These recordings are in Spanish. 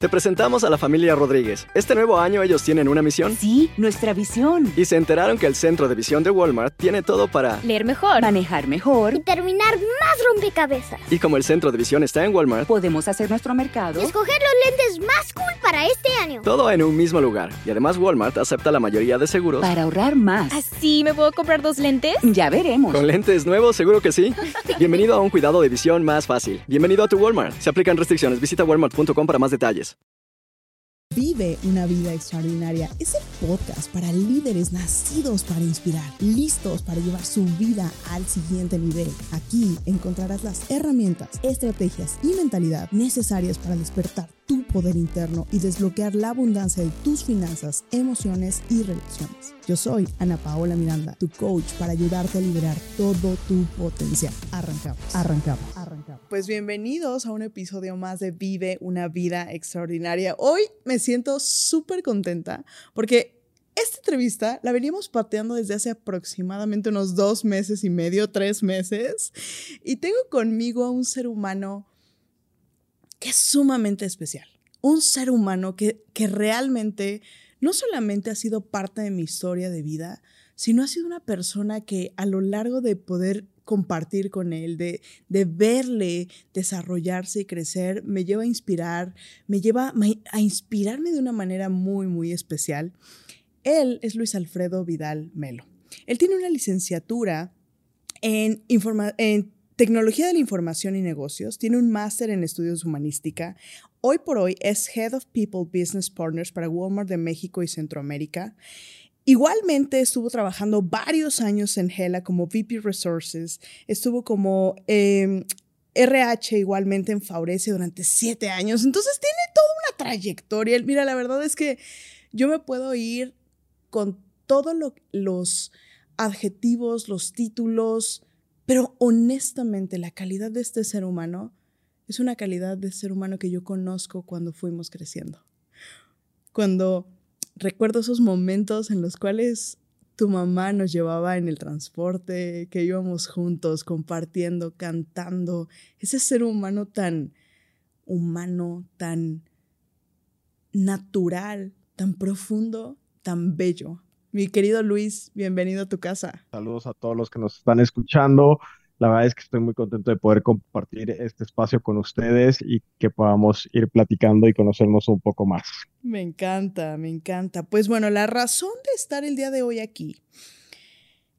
Te presentamos a la familia Rodríguez. Este nuevo año ellos tienen una misión. Sí, nuestra visión. Y se enteraron que el centro de visión de Walmart tiene todo para... Leer mejor. Manejar mejor. Y terminar más rompecabezas. Y como el centro de visión está en Walmart... Podemos hacer nuestro mercado. Y escoger los lentes más cool para este año. Todo en un mismo lugar. Y además Walmart acepta la mayoría de seguros. Para ahorrar más. ¿Así me puedo comprar dos lentes? Ya veremos. ¿Con lentes nuevos? Seguro que sí. Bienvenido a un cuidado de visión más fácil. Bienvenido a tu Walmart. Se aplican restricciones. Visita walmart.com para más detalles. Vive una vida extraordinaria. Es el podcast para líderes nacidos para inspirar, listos para llevar su vida al siguiente nivel. Aquí encontrarás las herramientas, estrategias y mentalidad necesarias para despertar tu poder interno y desbloquear la abundancia de tus finanzas, emociones y relaciones. Yo soy Ana Paola Miranda, tu coach para ayudarte a liberar todo tu potencial. Arrancamos, arrancamos, arrancamos. Pues bienvenidos a un episodio más de Vive una vida extraordinaria. Hoy me siento súper contenta porque esta entrevista la veníamos pateando desde hace aproximadamente unos dos meses y medio, tres meses, y tengo conmigo a un ser humano que es sumamente especial. Un ser humano que, que realmente no solamente ha sido parte de mi historia de vida, sino ha sido una persona que a lo largo de poder compartir con él, de, de verle desarrollarse y crecer, me lleva a inspirar, me lleva a inspirarme de una manera muy, muy especial. Él es Luis Alfredo Vidal Melo. Él tiene una licenciatura en, en Tecnología de la Información y Negocios, tiene un máster en estudios humanística. Hoy por hoy es Head of People Business Partners para Walmart de México y Centroamérica. Igualmente estuvo trabajando varios años en Hela como VP Resources, estuvo como RH em, igualmente en Faurece durante siete años, entonces tiene toda una trayectoria. Mira, la verdad es que yo me puedo ir con todos los adjetivos, los títulos, pero honestamente, la calidad de este ser humano es una calidad de ser humano que yo conozco cuando fuimos creciendo. Cuando recuerdo esos momentos en los cuales tu mamá nos llevaba en el transporte, que íbamos juntos compartiendo, cantando, ese ser humano tan humano, tan natural, tan profundo, tan bello. Mi querido Luis, bienvenido a tu casa. Saludos a todos los que nos están escuchando. La verdad es que estoy muy contento de poder compartir este espacio con ustedes y que podamos ir platicando y conocernos un poco más. Me encanta, me encanta. Pues bueno, la razón de estar el día de hoy aquí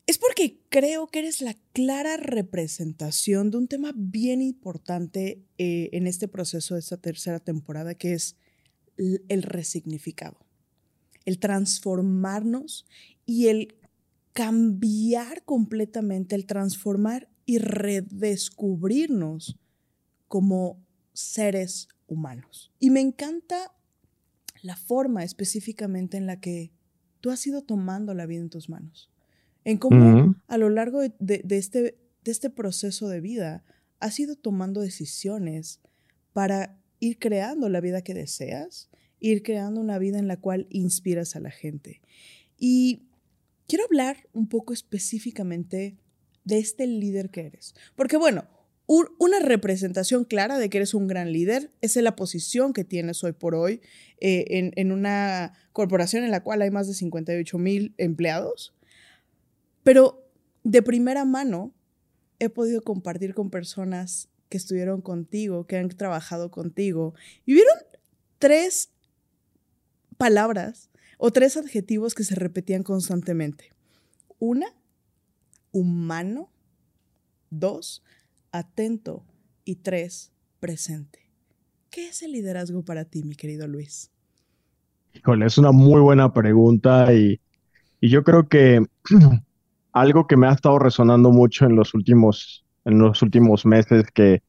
es porque creo que eres la clara representación de un tema bien importante eh, en este proceso de esta tercera temporada, que es el resignificado el transformarnos y el cambiar completamente, el transformar y redescubrirnos como seres humanos. Y me encanta la forma específicamente en la que tú has ido tomando la vida en tus manos, en cómo a lo largo de, este, de este proceso de vida has ido tomando decisiones para ir creando la vida que deseas ir creando una vida en la cual inspiras a la gente. Y quiero hablar un poco específicamente de este líder que eres. Porque bueno, una representación clara de que eres un gran líder es la posición que tienes hoy por hoy eh, en, en, una corporación en la cual hay más de 58 mil empleados. Pero de primera mano he podido compartir con personas que estuvieron contigo, que han trabajado contigo, y vieron tres palabras o tres adjetivos que se repetían constantemente. Una, humano. Dos, atento. Y tres, presente. ¿Qué es el liderazgo para ti, mi querido Luis? Híjole, es una muy buena pregunta y, y yo creo que algo que me ha estado resonando mucho en los últimos, en los últimos meses que,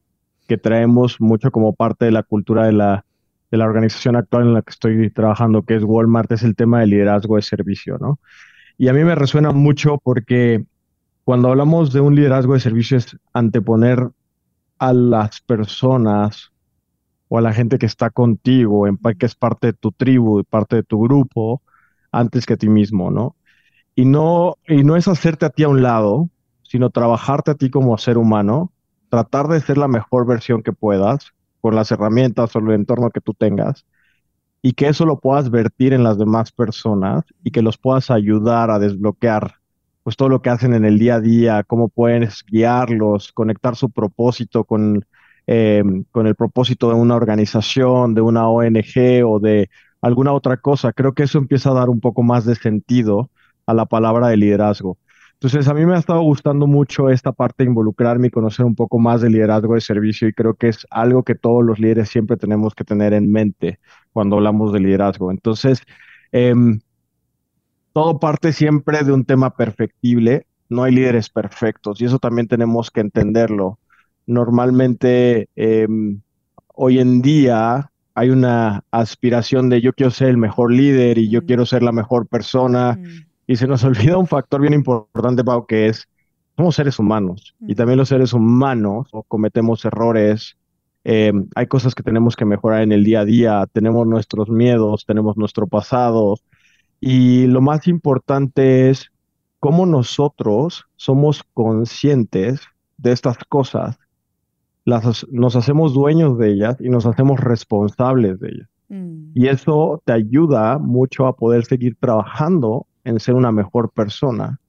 que traemos mucho como parte de la cultura de la, de la organización actual en la que estoy trabajando, que es Walmart, es el tema de liderazgo de servicio, ¿no? Y a mí me resuena mucho porque cuando hablamos de un liderazgo de servicio es anteponer a las personas o a la gente que está contigo, que es parte de tu tribu, parte de tu grupo, antes que a ti mismo, ¿no? Y no, y no es hacerte a ti a un lado, sino trabajarte a ti como ser humano, tratar de ser la mejor versión que puedas, con las herramientas o el entorno que tú tengas, y que eso lo puedas vertir en las demás personas y que los puedas ayudar a desbloquear pues todo lo que hacen en el día a día, cómo puedes guiarlos, conectar su propósito con, eh, con el propósito de una organización, de una ONG o de alguna otra cosa. Creo que eso empieza a dar un poco más de sentido a la palabra de liderazgo. Entonces, a mí me ha estado gustando mucho esta parte de involucrarme y conocer un poco más de liderazgo de servicio y creo que es algo que todos los líderes siempre tenemos que tener en mente cuando hablamos de liderazgo. Entonces, em, todo parte siempre de un tema perfectible. No hay líderes perfectos y eso también tenemos que entenderlo. Normalmente, em, hoy en día hay una aspiración de yo quiero ser el mejor líder y yo quiero ser la mejor persona y se nos olvida un factor bien importante, Pau, que es, somos seres humanos y también los seres humanos cometemos errores, em, hay cosas que tenemos que mejorar en el día a día, tenemos nuestros miedos, tenemos nuestro pasado y lo más importante es cómo nosotros somos conscientes de estas cosas, las, nos hacemos dueños de ellas y nos hacemos responsables de ellas. Mm. Y eso te ayuda mucho a poder seguir trabajando en ser una mejor persona.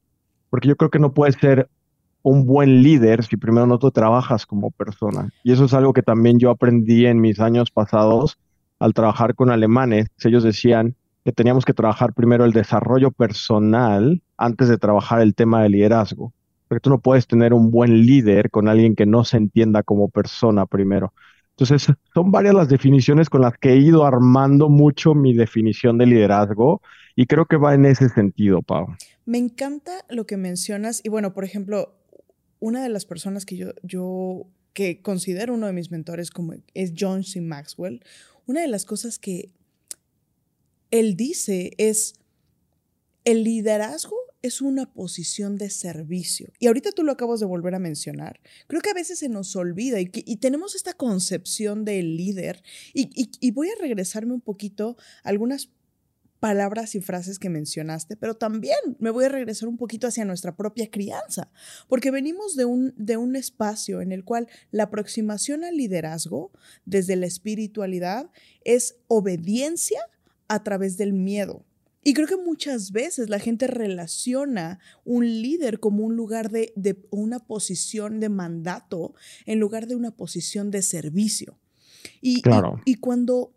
Porque yo creo que no puedes ser un buen líder si primero no tú trabajas como persona. Y eso es algo que también yo aprendí en mis años pasados al trabajar con alemanes. Ellos decían que teníamos que trabajar primero el desarrollo personal antes de trabajar el tema de liderazgo. Porque tú no puedes tener un buen líder con alguien que no se entienda como persona primero. Entonces, son varias las definiciones con las que he ido armando mucho mi definición de liderazgo y creo que va en ese sentido, Pau. Me encanta lo que mencionas y bueno, por ejemplo, una de las personas que yo, yo que considero uno de mis mentores como es John C. Maxwell, una de las cosas que él dice es, el liderazgo es una posición de servicio. Y ahorita tú lo acabas de volver a mencionar. Creo que a veces se nos olvida y, tenemos esta concepción del líder. Y, voy a regresarme un poquito a algunas palabras y frases que mencionaste, pero también me voy a regresar un poquito hacia nuestra propia crianza, porque venimos de un, de un espacio en el cual la aproximación al liderazgo desde la espiritualidad es obediencia a través del miedo. Y creo que muchas veces la gente relaciona un líder como un lugar de, una posición de mandato en lugar de una posición de servicio. Y, y, cuando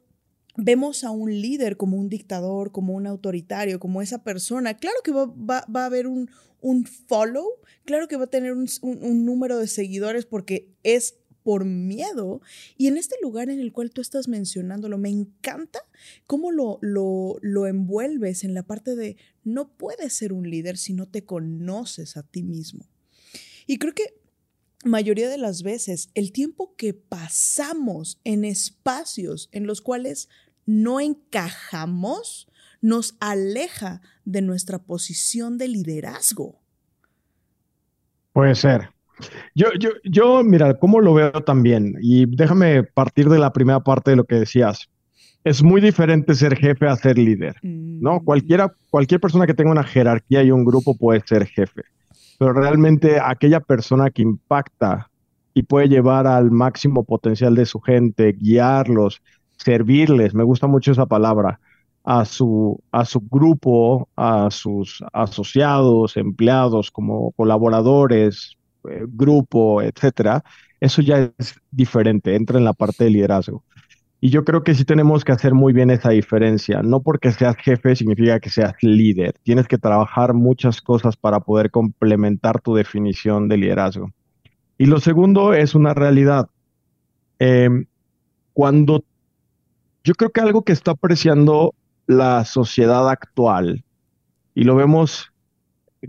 vemos a un líder como un dictador, como un autoritario, como esa persona, claro que va, va, a haber un, un, follow, claro que va a tener un, un número de seguidores porque es por miedo. Y en este lugar en el cual tú estás mencionándolo, me encanta cómo lo, lo, lo envuelves en la parte de no puedes ser un líder si no te conoces a ti mismo. Y creo que mayoría de las veces el tiempo que pasamos en espacios en los cuales no encajamos nos aleja de nuestra posición de liderazgo. Puede ser, yo, yo, yo, mira, cómo lo veo también, y déjame partir de la primera parte de lo que decías. Es muy diferente ser jefe a ser líder, ¿no? Mm. Cualquiera, cualquier persona que tenga una jerarquía y un grupo puede ser jefe, pero realmente aquella persona que impacta y puede llevar al máximo potencial de su gente, guiarlos, servirles, me gusta mucho esa palabra, a su, a su grupo, a sus asociados, empleados, como colaboradores, grupo, etcétera, eso ya es diferente, entra en la parte de liderazgo. Y yo creo que sí tenemos que hacer muy bien esa diferencia. No porque seas jefe significa que seas líder. Tienes que trabajar muchas cosas para poder complementar tu definición de liderazgo. Y lo segundo es una realidad. Em, cuando yo creo que algo que está apreciando la sociedad actual, y lo vemos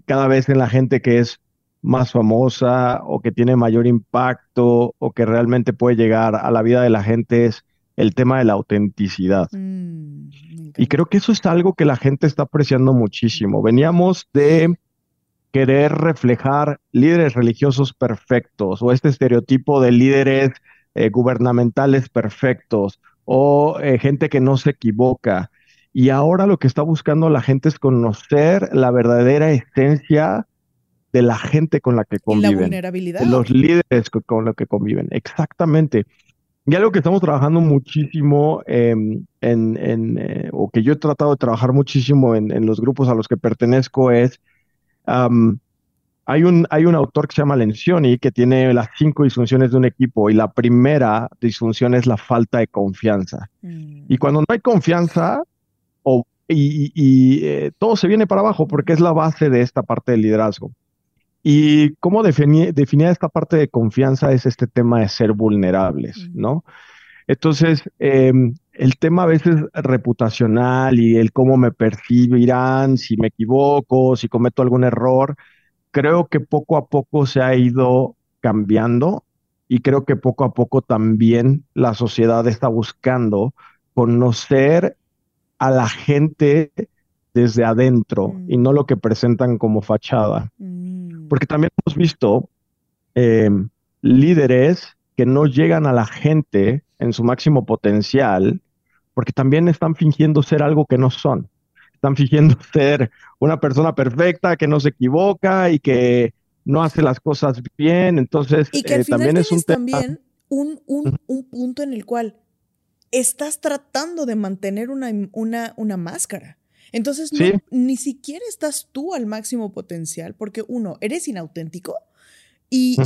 cada vez en la gente que es más famosa o que tiene mayor impacto o que realmente puede llegar a la vida de la gente es el tema de la autenticidad. Mm, y creo que eso es algo que la gente está apreciando muchísimo. Veníamos de querer reflejar líderes religiosos perfectos o este estereotipo de líderes eh, gubernamentales perfectos o eh, gente que no se equivoca. Y ahora lo que está buscando la gente es conocer la verdadera esencia de la gente con la que conviven. la vulnerabilidad. De los líderes con, los que conviven. Exactamente. Y algo que estamos trabajando muchísimo em, en, en, eh, o que yo he tratado de trabajar muchísimo en, en los grupos a los que pertenezco es, hay un, hay un autor que se llama Lencioni que tiene las cinco disfunciones de un equipo y la primera disfunción es la falta de confianza. Mm. Y cuando no hay confianza, o, y, eh, todo se viene para abajo porque es la base de esta parte del liderazgo. Y cómo definir, definir esta parte de confianza es este tema de ser vulnerables, ¿no? Entonces, eh, el tema a veces reputacional y el cómo me percibirán, si me equivoco, si cometo algún error, creo que poco a poco se ha ido cambiando y creo que poco a poco también la sociedad está buscando conocer a la gente desde adentro y no lo que presentan como fachada. Porque también hemos visto eh, líderes que no llegan a la gente en su máximo potencial porque también están fingiendo ser algo que no son. Están fingiendo ser una persona perfecta que no se equivoca y que no hace las cosas bien. Entonces, Y que al eh, final también es un también un, un, un punto en el cual estás tratando de mantener una, una, una máscara. Entonces, no- ni siquiera estás tú al máximo potencial, porque uno, eres inauténtico y,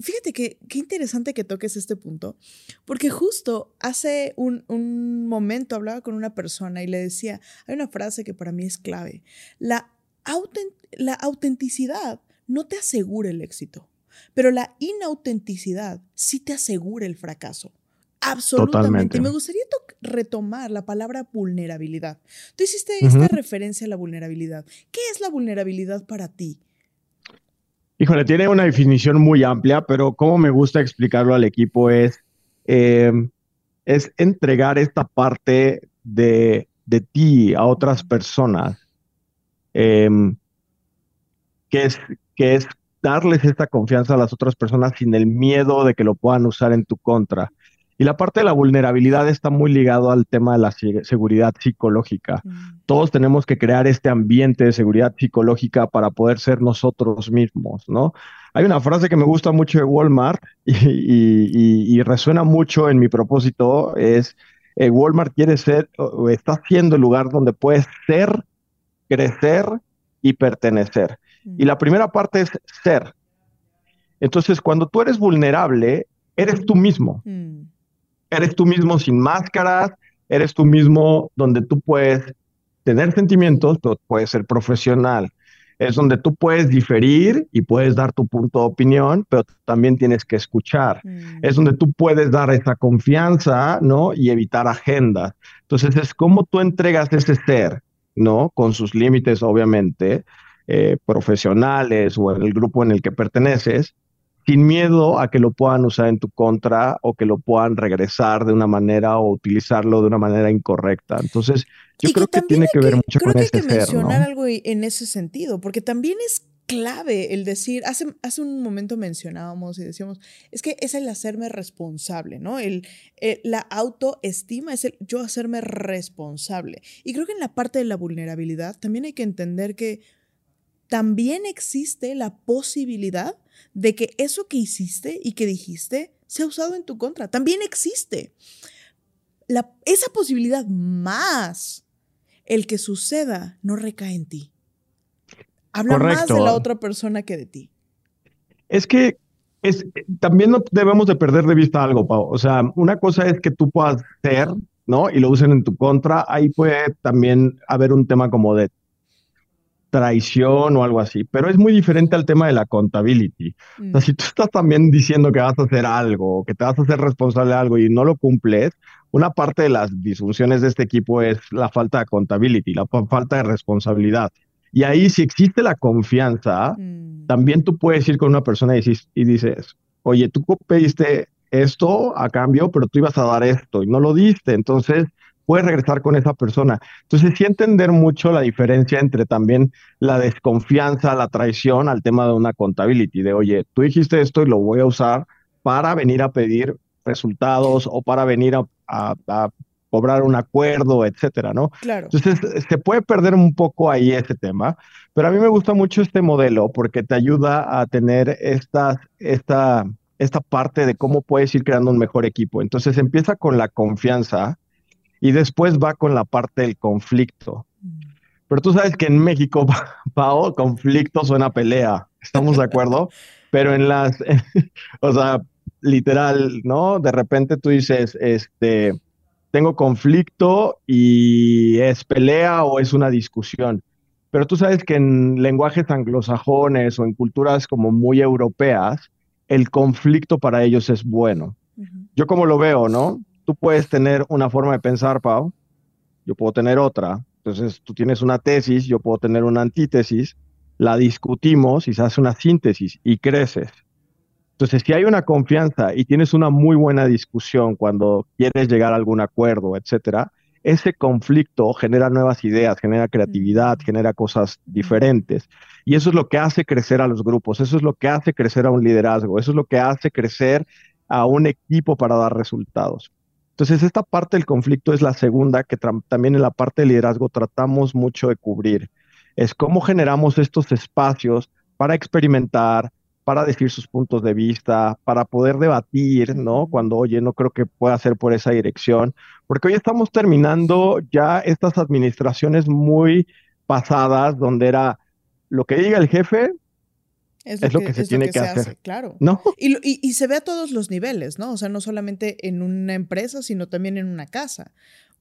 fíjate que qué interesante que toques este punto, porque justo hace un, un momento hablaba con una persona y le decía, hay una frase que para mí es clave, la, autent- la autenticidad no te asegura el éxito, pero la inautenticidad sí te asegura el fracaso. Absolutamente. Totalmente. Y me gustaría to- retomar la palabra vulnerabilidad. Tú hiciste esta referencia a la vulnerabilidad. ¿Qué es la vulnerabilidad para ti? Híjole, tiene una definición muy amplia, pero como me gusta explicarlo al equipo es, eh, es entregar esta parte de, de ti a otras personas, em, que es, que es darles esta confianza a las otras personas sin el miedo de que lo puedan usar en tu contra. Y la parte de la vulnerabilidad está muy ligado al tema de la se- seguridad psicológica. Todos tenemos que crear este ambiente de seguridad psicológica para poder ser nosotros mismos, ¿no? Hay una frase que me gusta mucho de Walmart y, y- y- y resuena mucho en mi propósito, es eh, Walmart quiere ser, o- está siendo el lugar donde puedes ser, crecer y pertenecer. Y la primera parte es ser. Entonces, cuando tú eres vulnerable, eres tú mismo. Eres tú mismo sin máscaras, eres tú mismo donde tú puedes tener sentimientos, pero puedes ser profesional. Es donde tú puedes diferir y puedes dar tu punto de opinión, pero también tienes que escuchar. Es donde tú puedes dar esa confianza, ¿no? Y evitar agendas. Entonces, es como tú entregas ese ser, ¿no? Con sus límites, obviamente, eh, profesionales o en el grupo en el que perteneces, sin miedo a que lo puedan usar en tu contra o que lo puedan regresar de una manera o utilizarlo de una manera incorrecta. Entonces, yo Y creo que tiene que ver mucho Creo con que hay que ser, ¿no? mencionar algo en ese sentido, porque también es clave el decir, hace, hace un momento mencionábamos y decíamos, es que es el hacerme responsable, ¿no? El, eh, la autoestima es el yo hacerme responsable. Y creo que en la parte de la vulnerabilidad también hay que entender que también existe la posibilidad de que eso que hiciste y que dijiste sea usado en tu contra. También existe. La, esa posibilidad más el que suceda no recae en ti. Habla más de la otra persona que de ti. Es que es, también no debemos de perder de vista algo, Pau. O sea, una cosa es que tú puedas ser, ¿no? Y lo usen en tu contra. Ahí puede también haber un tema como de traición o algo así, pero es muy diferente al tema de la accountability. O sea, si tú estás también diciendo que vas a hacer algo, que te vas a hacer responsable de algo y no lo cumples, una parte de las disfunciones de este equipo es la falta de accountability, la fa- falta de responsabilidad. Y ahí, si existe la confianza, también tú puedes ir con una persona y dices, y dices, oye, tú pediste esto a cambio, pero tú ibas a dar esto y no lo diste. Entonces, puedes regresar con esa persona. Entonces, sí entender mucho la diferencia entre también la desconfianza, la traición al tema de una contability, de, oye, tú dijiste esto y lo voy a usar para venir a pedir resultados o para venir a, a- a cobrar un acuerdo, etcétera, ¿no? Claro. Entonces, se puede perder un poco ahí ese tema, pero a mí me gusta mucho este modelo porque te ayuda a tener estas, esta esta parte de cómo puedes ir creando un mejor equipo. Entonces empieza con la confianza y después va con la parte del conflicto. Pero tú sabes que en México, Pao, conflicto suena pelea. ¿Estamos de acuerdo? Pero en las, o sea, literal, ¿no? De repente tú dices, este, tengo conflicto y es pelea o es una discusión. Pero tú sabes que en lenguajes anglosajones o en culturas como muy europeas, el conflicto para ellos es bueno. Yo como lo veo, ¿no? Tú puedes tener una forma de pensar, Pau, yo puedo tener otra. Entonces tú tienes una tesis, yo puedo tener una antítesis, la discutimos y se hace una síntesis y creces. Entonces, si hay una confianza y tienes una muy buena discusión cuando quieres llegar a algún acuerdo, etcétera, ese conflicto genera nuevas ideas, genera creatividad, genera cosas diferentes. Y eso es lo que hace crecer a los grupos, eso es lo que hace crecer a un liderazgo, eso es lo que hace crecer a un equipo para dar resultados. Entonces, esta parte del conflicto es la segunda que también en la parte de liderazgo tratamos mucho de cubrir. Es cómo generamos estos espacios para experimentar, para decir sus puntos de vista, para poder debatir, ¿no? Cuando, oye, no creo que pueda ser por esa dirección, porque hoy estamos terminando ya estas administraciones muy pasadas, donde era lo que diga el jefe, es lo, que, se tiene que, hacer. claro. ¿No? Y, y, y, se ve a todos los niveles, ¿no? O sea, no solamente en una empresa, sino también en una casa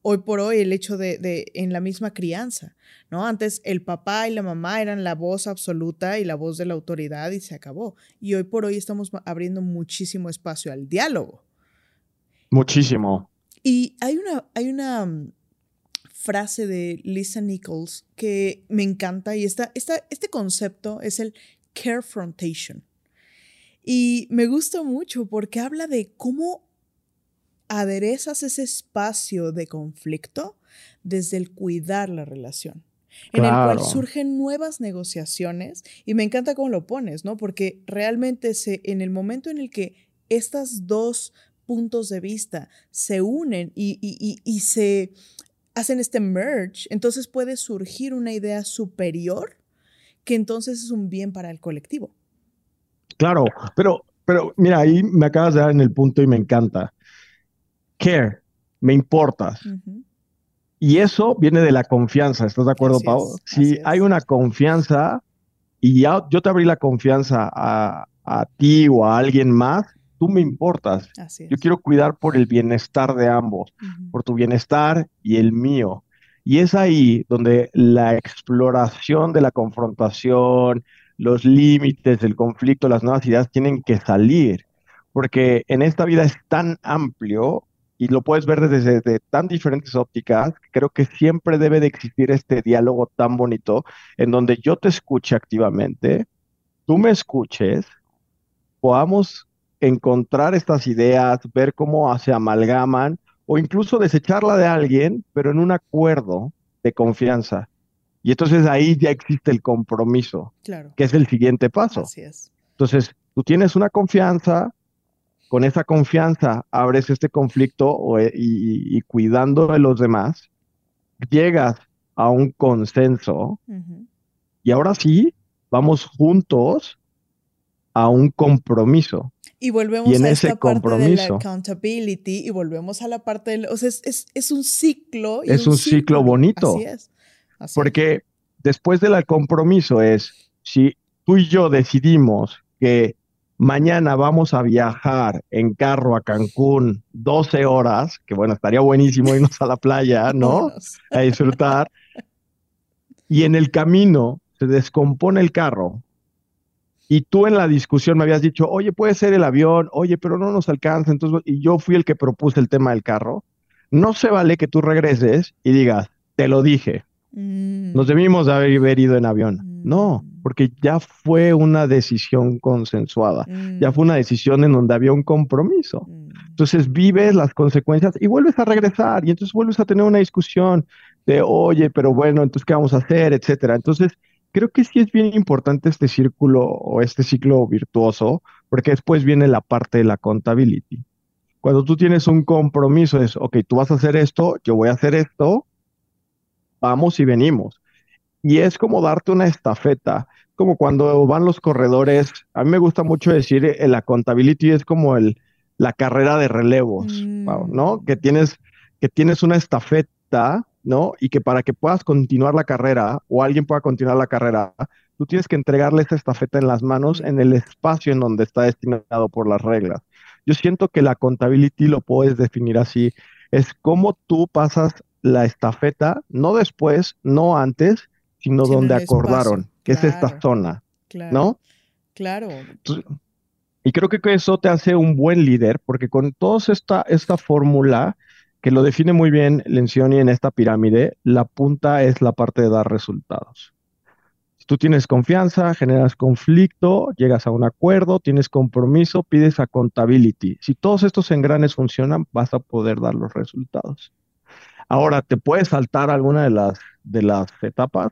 hoy por hoy el hecho de, en la misma crianza, ¿no? Antes el papá y la mamá eran la voz absoluta y la voz de la autoridad y se acabó. Y hoy por hoy estamos abriendo muchísimo espacio al diálogo. Muchísimo. Y hay una, hay una mm, frase de Lisa Nichols que me encanta y esta, este concepto es el carefrontation. Y me gusta mucho porque habla de cómo aderezas ese espacio de conflicto desde el cuidar la relación, en el cual surgen nuevas negociaciones y me encanta cómo lo pones, ¿no? Porque realmente se, en el momento en el que estas dos puntos de vista se unen y, y se hacen este merge, entonces puede surgir una idea superior que entonces es un bien para el colectivo. Claro, pero, pero mira, ahí me acabas de dar en el punto y me encanta care, me importas. Y eso viene de la confianza, ¿estás de acuerdo, Pau? si hay una confianza y ya yo te abrí la confianza a, ti o a alguien más, tú me importas. Yo quiero cuidar por el bienestar de ambos, por tu bienestar y el mío. Y es ahí donde la exploración de la confrontación, los límites del conflicto, las nuevas ideas tienen que salir, porque en esta vida es tan amplio y lo puedes ver desde, tan diferentes ópticas, creo que siempre debe de existir este diálogo tan bonito en donde yo te escuche activamente, tú me escuches, podamos encontrar estas ideas, ver cómo se amalgaman o incluso desecharla de alguien, pero en un acuerdo de confianza. Y entonces ahí ya existe el compromiso, claro. que es el siguiente paso. Así es. Entonces, tú tienes una confianza, con esa confianza abres este conflicto eh, y, cuidando de los demás, llegas a un consenso y ahora sí, vamos juntos a un compromiso. Y volvemos a esta parte de la accountability y volvemos a la parte del... O sea, es, un ciclo. es un, ciclo bonito. Así es. porque después del compromiso es, si tú y yo decidimos que Mañana vamos a viajar en carro a Cancún 12 horas, que bueno, estaría buenísimo irnos a la playa, ¿no? A disfrutar. Y en el camino se descompone el carro. Y tú en la discusión me habías dicho, oye, puede ser el avión, oye, pero no nos alcanza. Entonces, y yo fui el que propuse el tema del carro. No se vale que tú regreses y digas, te lo dije. Mm. Nos debimos de haber ido en avión. No, mm. porque ya fue una decisión consensuada, ya fue una mm. decisión en donde había un compromiso. Entonces vives las consecuencias y vuelves a regresar y entonces vuelves a tener una discusión de, oye, pero bueno, entonces, ¿qué vamos a hacer? Etcétera. Entonces, creo que sí es bien importante este círculo o este ciclo virtuoso, porque después viene la parte de la contability. Cuando tú tienes un compromiso, es, ok, tú vas a hacer esto, yo voy a hacer esto, vamos y venimos. Y es como darte una estafeta, como cuando van los corredores. A mí me gusta mucho decir, eh, la accountability es como el, la carrera de relevos, Pau, ¿no? Mm. Que tienes, que tienes una estafeta, ¿no? Y que para que puedas continuar la carrera o alguien pueda continuar la carrera, tú tienes que entregarle esa estafeta en las manos en el espacio en donde está destinado por las reglas. Yo siento que la accountability lo puedes definir así, es cómo tú pasas la estafeta, no después, no antes, sino donde espacio, acordaron, que es esta zona, Claro. ¿no? Claro. Y creo que eso te hace un buen líder, porque con toda esta, esta fórmula que lo define muy bien Lencioni en esta pirámide, la punta es la parte de dar resultados. Si tú tienes confianza, generas conflicto, llegas a un acuerdo, tienes compromiso, pides accountability. Si todos estos engranes funcionan, vas a poder dar los resultados. Ahora, ¿te puedes saltar alguna de las, de las etapas?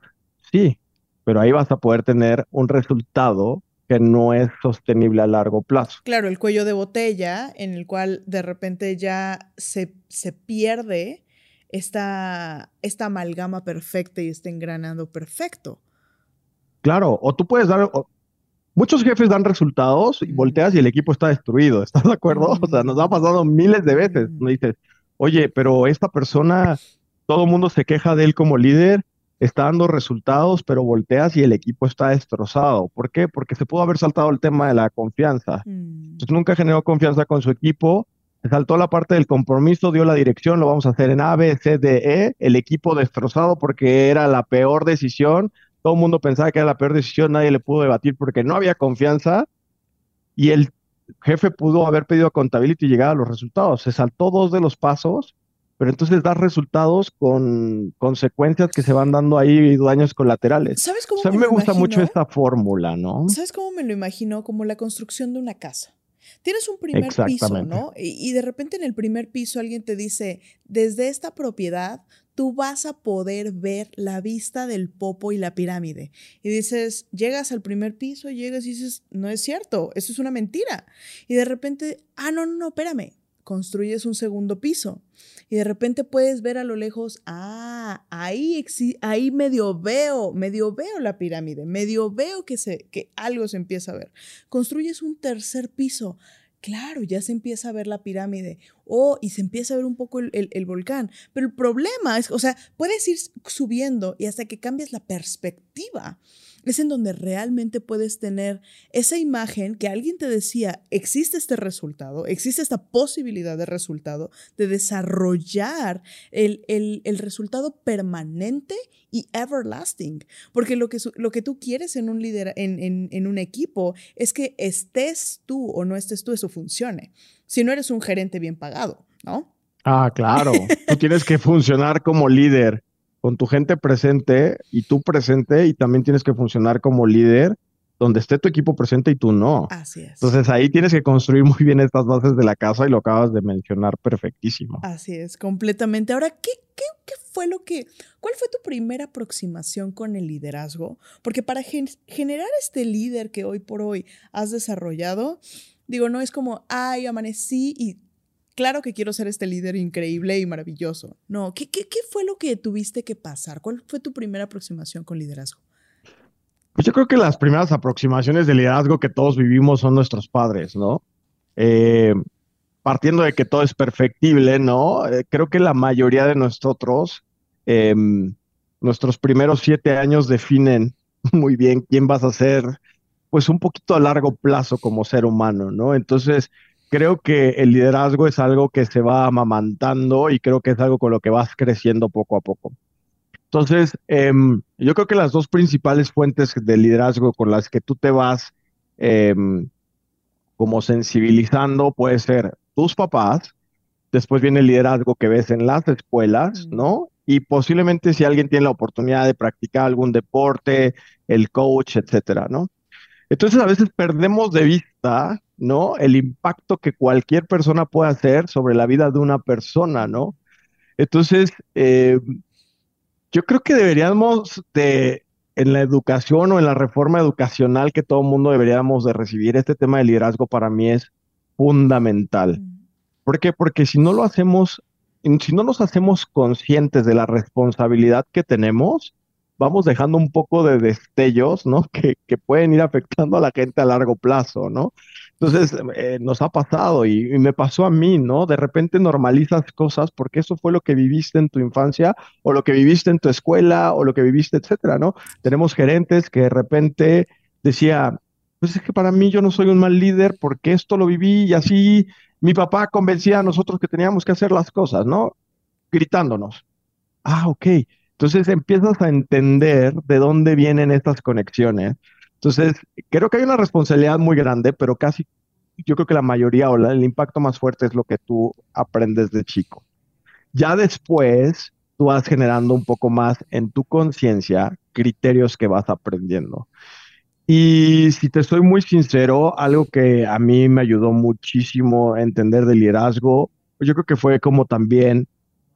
Sí, pero ahí vas a poder tener un resultado que no es sostenible a largo plazo. Claro, el cuello de botella en el cual de repente ya se, se pierde esta, esta amalgama perfecta y este engranado perfecto. Claro, o tú puedes dar, o- muchos jefes dan resultados y Mm. volteas y el equipo está destruido, ¿estás de acuerdo? O sea, nos ha pasado miles de veces. Mm. Dices, oye, pero esta persona, todo el mundo se queja de él como líder, está dando resultados, pero volteas y el equipo está destrozado. ¿Por qué? Porque se pudo haber saltado el tema de la confianza. Mm. Entonces nunca generó confianza con su equipo, se saltó la parte del compromiso, dio la dirección, lo vamos a hacer en A, B, C, D, E, el equipo destrozado porque era la peor decisión, todo el mundo pensaba que era la peor decisión, nadie le pudo debatir porque no había confianza y el jefe pudo haber pedido accountability y llegar a los resultados, se saltó dos de los pasos, pero entonces da resultados con consecuencias que se van dando ahí, daños colaterales. ¿Sabes O cómo sea, a mí me me gusta mucho esta fórmula, ¿no? ¿Sabes cómo me lo imagino? Como la construcción de una casa. Tienes un primer piso. ¿no? Y, y de repente en el primer piso alguien te dice, desde esta propiedad tú vas a poder ver la vista del popo y la pirámide. Y dices, llegas al primer piso, llegas y dices, no es cierto, eso es una mentira. Y de repente, ah, no, no, no, espérame, construyes un segundo piso. Y de repente puedes ver a lo lejos, ah, ahí, ahí medio veo, medio veo la pirámide, medio veo que, se, que algo se empieza a ver. Construyes un tercer piso. Claro, ya se empieza a ver la pirámide. Oh, y se empieza a ver un poco el, el- el volcán. Pero el problema es, o sea, puedes ir subiendo y hasta que cambias la perspectiva, es en donde realmente puedes tener esa imagen que alguien te decía, existe este resultado, existe esta posibilidad de resultado, de desarrollar el, el- el resultado permanente y everlasting. Porque lo que, lo que tú quieres en un, líder, en, en- en un equipo es que estés tú o no estés tú, eso funcione. Si no eres un gerente bien pagado, ¿no? Ah, claro. Tú tienes que funcionar como líder con tu gente presente y tú presente y también tienes que funcionar como líder donde esté tu equipo presente y tú no. Así es. Entonces ahí tienes que construir muy bien estas bases de la casa y lo acabas de mencionar perfectísimo. Así es, completamente. Ahora, ¿qué, qué, qué fue lo que, cuál fue tu primera aproximación con el liderazgo? Porque para gen- generar este líder que hoy por hoy has desarrollado, digo, no es como, ay, amanecí y claro que quiero ser este líder increíble y maravilloso. No, ¿qué, qué, qué fue lo que tuviste que pasar? ¿Cuál fue tu primera aproximación con liderazgo? Pues yo creo que las primeras aproximaciones de liderazgo que todos vivimos son nuestros padres, ¿no? Eh, partiendo de que todo es perfectible, ¿no? Eh, creo que la mayoría de nosotros, em, nuestros primeros siete años definen muy bien quién vas a ser, pues un poquito a largo plazo como ser humano, ¿no? Entonces, creo que el liderazgo es algo que se va amamantando y creo que es algo con lo que vas creciendo poco a poco. Entonces, em, yo creo que las dos principales fuentes de liderazgo con las que tú te vas em, como sensibilizando puede ser tus papás, después viene el liderazgo que ves en las escuelas, Mm. ¿no? Y posiblemente si alguien tiene la oportunidad de practicar algún deporte, el coach, etcétera, ¿no? Entonces a veces perdemos de vista, ¿no? El impacto que cualquier persona puede hacer sobre la vida de una persona, ¿no? Entonces, eh, yo creo que deberíamos de, en la educación o en la reforma educacional que todo el mundo deberíamos de recibir, este tema de liderazgo para mí es fundamental. ¿Por qué? Porque si no lo hacemos, si no nos hacemos conscientes de la responsabilidad que tenemos, vamos dejando un poco de destellos, ¿no? Que, que pueden ir afectando a la gente a largo plazo, ¿no? Entonces, eh, nos ha pasado y, me pasó a mí, ¿no? De repente normalizas cosas porque eso fue lo que viviste en tu infancia o lo que viviste en tu escuela o lo que viviste, etcétera, ¿no? Tenemos gerentes que de repente decía, pues es que para mí yo no soy un mal líder porque esto lo viví y así mi papá convencía a nosotros que teníamos que hacer las cosas, ¿no? Gritándonos. Ah, ok. Entonces empiezas a entender de dónde vienen estas conexiones. Entonces, creo que hay una responsabilidad muy grande, pero casi yo creo que la mayoría o el impacto más fuerte es lo que tú aprendes de chico. Ya después, tú vas generando un poco más en tu conciencia criterios que vas aprendiendo. Y si te soy muy sincero, algo que a mí me ayudó muchísimo a entender de liderazgo, yo creo que fue como también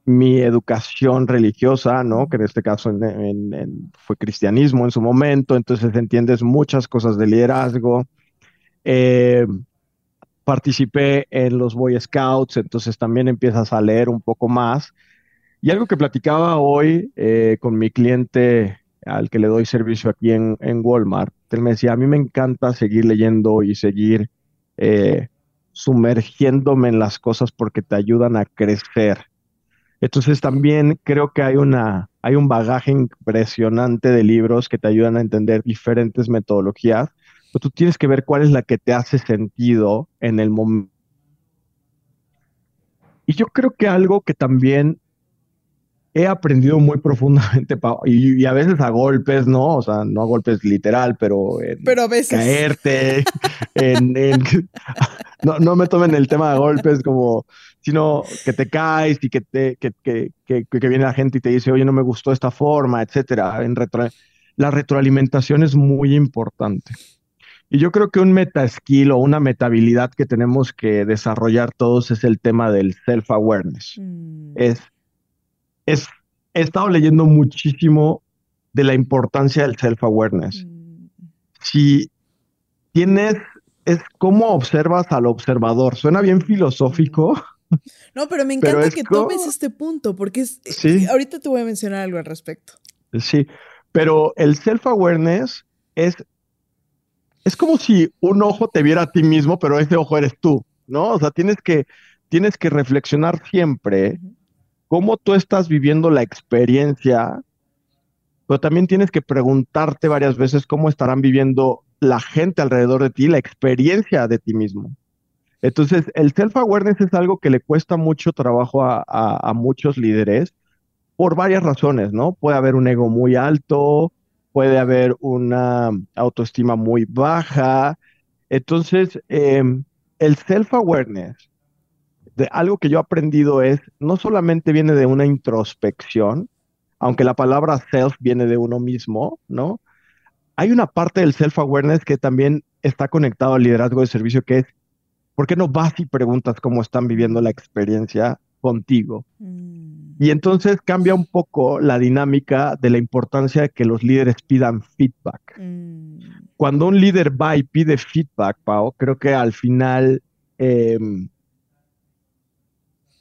mi educación religiosa, ¿no? Que en este caso en- en- en- fue cristianismo en su momento, entonces entiendes muchas cosas de liderazgo. Eh, participé en los Boy Scouts, entonces también empiezas a leer un poco más. Y algo que platicaba hoy eh, con mi cliente al que le doy servicio aquí en, en Walmart, él me decía, a mí me encanta seguir leyendo y seguir eh, sumergiéndome en las cosas porque te ayudan a crecer. Entonces también creo que hay una, hay un bagaje impresionante de libros que te ayudan a entender diferentes metodologías, pero tú tienes que ver cuál es la que te hace sentido en el momento. Y yo creo que algo que también he aprendido muy profundamente, y, y a veces a golpes, ¿no? O sea, no a golpes literal, pero en Pero a veces. caerte, en, en- no, no me tomen el tema de golpes como, sino que te caes y que, te, que, que, que, que viene la gente y te dice, oye, no me gustó esta forma, etcétera. En retro- la retroalimentación es muy importante. Y yo creo que un meta skill o una meta habilidad que tenemos que desarrollar todos es el tema del self-awareness Mm, es, es, he estado leyendo muchísimo de la importancia del self-awareness. mm, Si tienes, es cómo observas al observador. Suena bien filosófico. No, pero me encanta que como- tomes este punto, porque es, eh, Sí. ahorita te voy a mencionar algo al respecto. Sí, pero el self-awareness es, es como si un ojo te viera a ti mismo, pero ese ojo eres tú, ¿no? O sea, tienes que, tienes que reflexionar siempre cómo tú estás viviendo la experiencia, pero también tienes que preguntarte varias veces cómo estarán viviendo la gente alrededor de ti, la experiencia de ti mismo. Entonces, el self-awareness es algo que le cuesta mucho trabajo a, muchos líderes por varias razones, ¿no? Puede haber un ego muy alto, puede haber una autoestima muy baja. Entonces, em, el self-awareness, de algo que yo he aprendido es, no solamente viene de una introspección, aunque la palabra self viene de uno mismo, ¿no? Hay una parte del self-awareness que también está conectado al liderazgo de servicio, que es, ¿por qué no vas y preguntas cómo están viviendo la experiencia contigo? Mm, Y entonces cambia un poco la dinámica de la importancia de que los líderes pidan feedback. mm, Cuando un líder va y pide feedback, Pau, creo que al final em,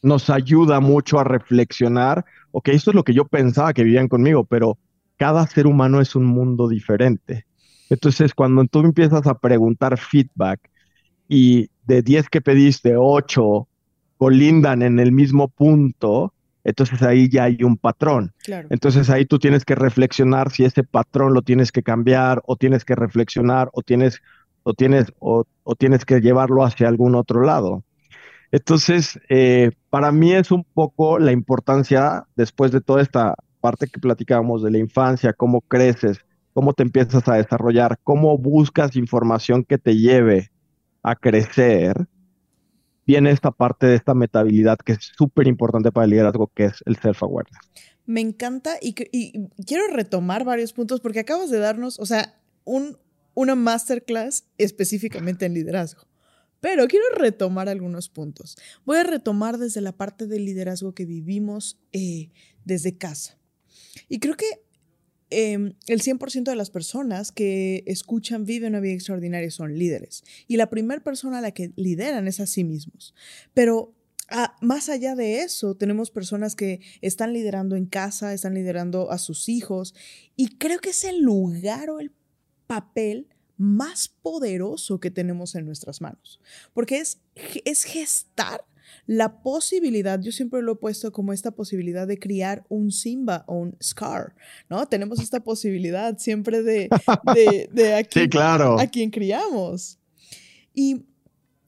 nos ayuda mucho a reflexionar, ok, esto es lo que yo pensaba que vivían conmigo, pero cada ser humano es un mundo diferente. Entonces, cuando tú empiezas a preguntar feedback y de 10 que pediste, 8 colindan en el mismo punto, entonces ahí ya hay un patrón. claro. Entonces ahí tú tienes que reflexionar si ese patrón lo tienes que cambiar o tienes que reflexionar o tienes o tienes o, o tienes que llevarlo hacia algún otro lado. Entonces, eh, para mí es un poco la importancia, después de toda esta parte que platicábamos de la infancia, cómo creces, cómo te empiezas a desarrollar, cómo buscas información que te lleve a crecer, viene esta parte de esta metabilidad que es súper importante para el liderazgo, que es el self-awareness. Me encanta y, quiero retomar varios puntos porque acabas de darnos, o sea, un, una masterclass específicamente en liderazgo. Pero quiero retomar algunos puntos. Voy a retomar desde la parte del liderazgo que vivimos eh, desde casa. Y creo que em, el 100% de las personas que escuchan Vive una vida extraordinaria son líderes. Y la primera persona a la que lideran es a sí mismos. Pero Ah, más allá de eso, tenemos personas que están liderando en casa, están liderando a sus hijos, y creo que es el lugar o el papel más poderoso que tenemos en nuestras manos, porque es, es gestar la posibilidad, yo siempre lo he puesto como esta posibilidad de criar un Simba o un Scar, ¿no? Tenemos esta posibilidad siempre de, de, de a, quién, claro. a quien criamos. Y,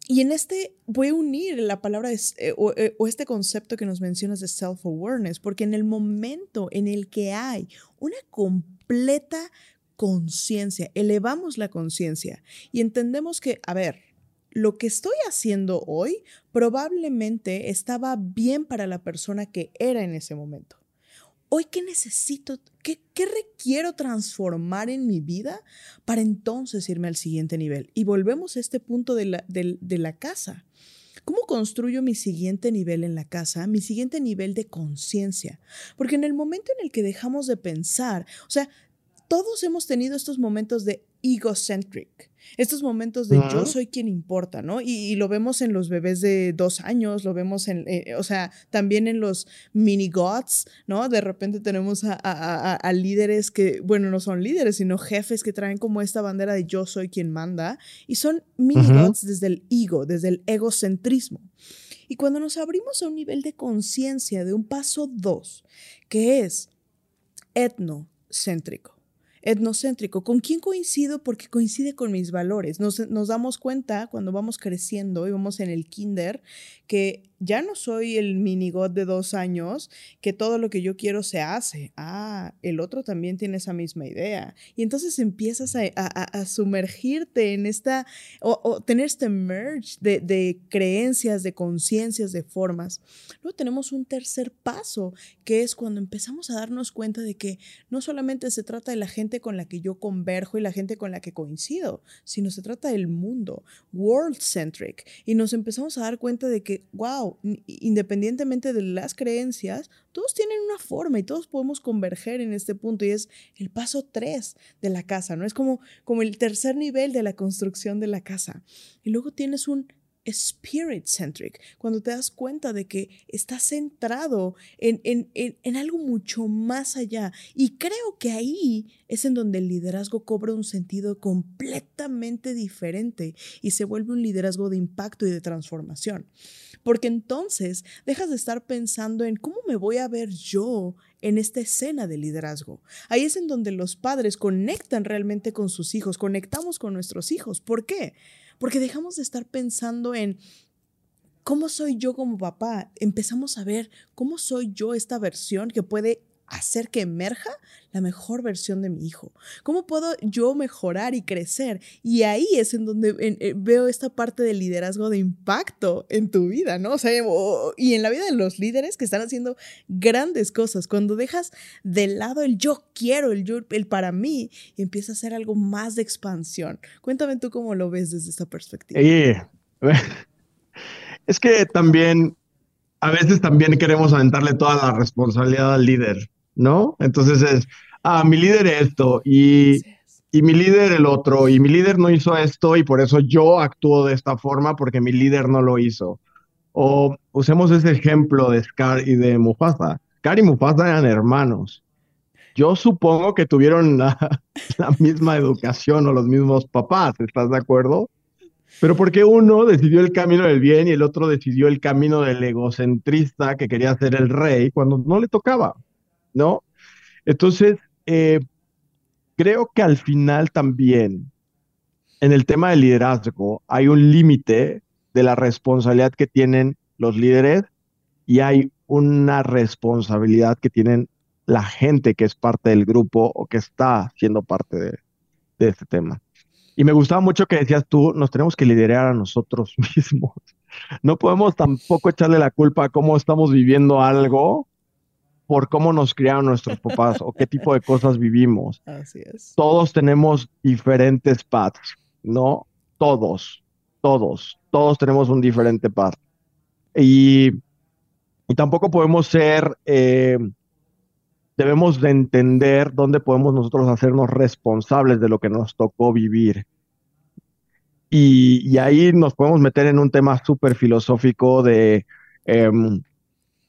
y, en este voy a unir la palabra eh, o, eh, o este concepto que nos mencionas de self-awareness, porque en el momento en el que hay una completa conciencia, elevamos la conciencia y entendemos que, a ver, lo que estoy haciendo hoy probablemente estaba bien para la persona que era en ese momento. Hoy, ¿qué necesito? ¿Qué, requiero transformar en mi vida para entonces irme al siguiente nivel? Y volvemos a este punto de la, de la casa. ¿Cómo construyo mi siguiente nivel en la casa? Mi siguiente nivel de conciencia. Porque en el momento en el que dejamos de pensar, o sea, todos hemos tenido estos momentos de egocentric, estos momentos de yo soy quien importa, ¿no? Y, y, lo vemos en los bebés de dos años, lo vemos en, eh, o sea, también en los mini gods, ¿no? De repente tenemos a, a, a, a, líderes que, bueno, no son líderes, sino jefes que traen como esta bandera de yo soy quien manda, y son mini uh -huh. gods desde el ego, desde el egocentrismo. Y cuando nos abrimos a un nivel de conciencia de un paso dos, que es etnocéntrico, etnocéntrico. ¿Con quién coincido? Porque coincide con mis valores. Nos, nos, damos cuenta cuando vamos creciendo y vamos en el kinder que ya no soy el minigot de dos años, que todo lo que yo quiero se hace. Ah, el otro también tiene esa misma idea. Y entonces empiezas a, a, a sumergirte en esta, o, o, tener este merge de, de creencias, de conciencias, de formas. Luego tenemos un tercer paso, que es cuando empezamos a darnos cuenta de que no solamente se trata de la gente con la que yo converjo y la gente con la que coincido, sino se trata del mundo, world-centric. Y nos empezamos a dar cuenta de que, wow, independientemente de las creencias, todos tienen una forma y todos podemos converger en este punto y es el paso tres de la casa, ¿no? Es como, como el tercer nivel de la construcción de la casa. Y luego tienes un spirit centric, cuando te das cuenta de que estás centrado en, en, en, en, algo mucho más allá. Y creo que ahí es en donde el liderazgo cobra un sentido completamente diferente y se vuelve un liderazgo de impacto y de transformación. Porque entonces dejas de estar pensando en cómo me voy a ver yo en esta escena de liderazgo. Ahí es en donde los padres conectan realmente con sus hijos, conectamos con nuestros hijos. ¿Por qué? Porque dejamos de estar pensando en cómo soy yo como papá. Empezamos a ver cómo soy yo esta versión que puede hacer que emerja la mejor versión de mi hijo. ¿Cómo puedo yo mejorar y crecer? Y ahí es en donde en, veo esta parte del liderazgo de impacto en tu vida, ¿no? O sea, y en la vida de los líderes que están haciendo grandes cosas. Cuando dejas de lado el yo quiero, el yo, el para mí, y empieza a hacer algo más de expansión. Cuéntame tú cómo lo ves desde esta perspectiva. Es que también, a veces también queremos aventarle toda la responsabilidad al líder. ¿No? Entonces es, ah, mi líder esto y, y mi líder el otro y mi líder no hizo esto y por eso yo actúo de esta forma porque mi líder no lo hizo. O usemos ese ejemplo de Scar y de Mufasa. Scar y Mufasa eran hermanos. Yo supongo que tuvieron la, la misma educación o los mismos papás, ¿estás de acuerdo? Pero porque uno decidió el camino del bien y el otro decidió el camino del egocentrista que quería ser el rey cuando no le tocaba. ¿No? Entonces, eh, creo que al final también, en el tema del liderazgo, hay un límite de la responsabilidad que tienen los líderes y hay una responsabilidad que tienen la gente que es parte del grupo o que está siendo parte de, de este tema. Y me gustaba mucho que decías tú, nos tenemos que liderar a nosotros mismos. No podemos tampoco echarle la culpa a cómo estamos viviendo algo por cómo nos criaron nuestros papás o qué tipo de cosas vivimos. Así es. Todos tenemos diferentes paths, ¿no? Todos, todos, todos tenemos un diferente path. Y, y tampoco podemos ser, eh, debemos de entender dónde podemos nosotros hacernos responsables de lo que nos tocó vivir. Y, y ahí nos podemos meter en un tema súper filosófico de em,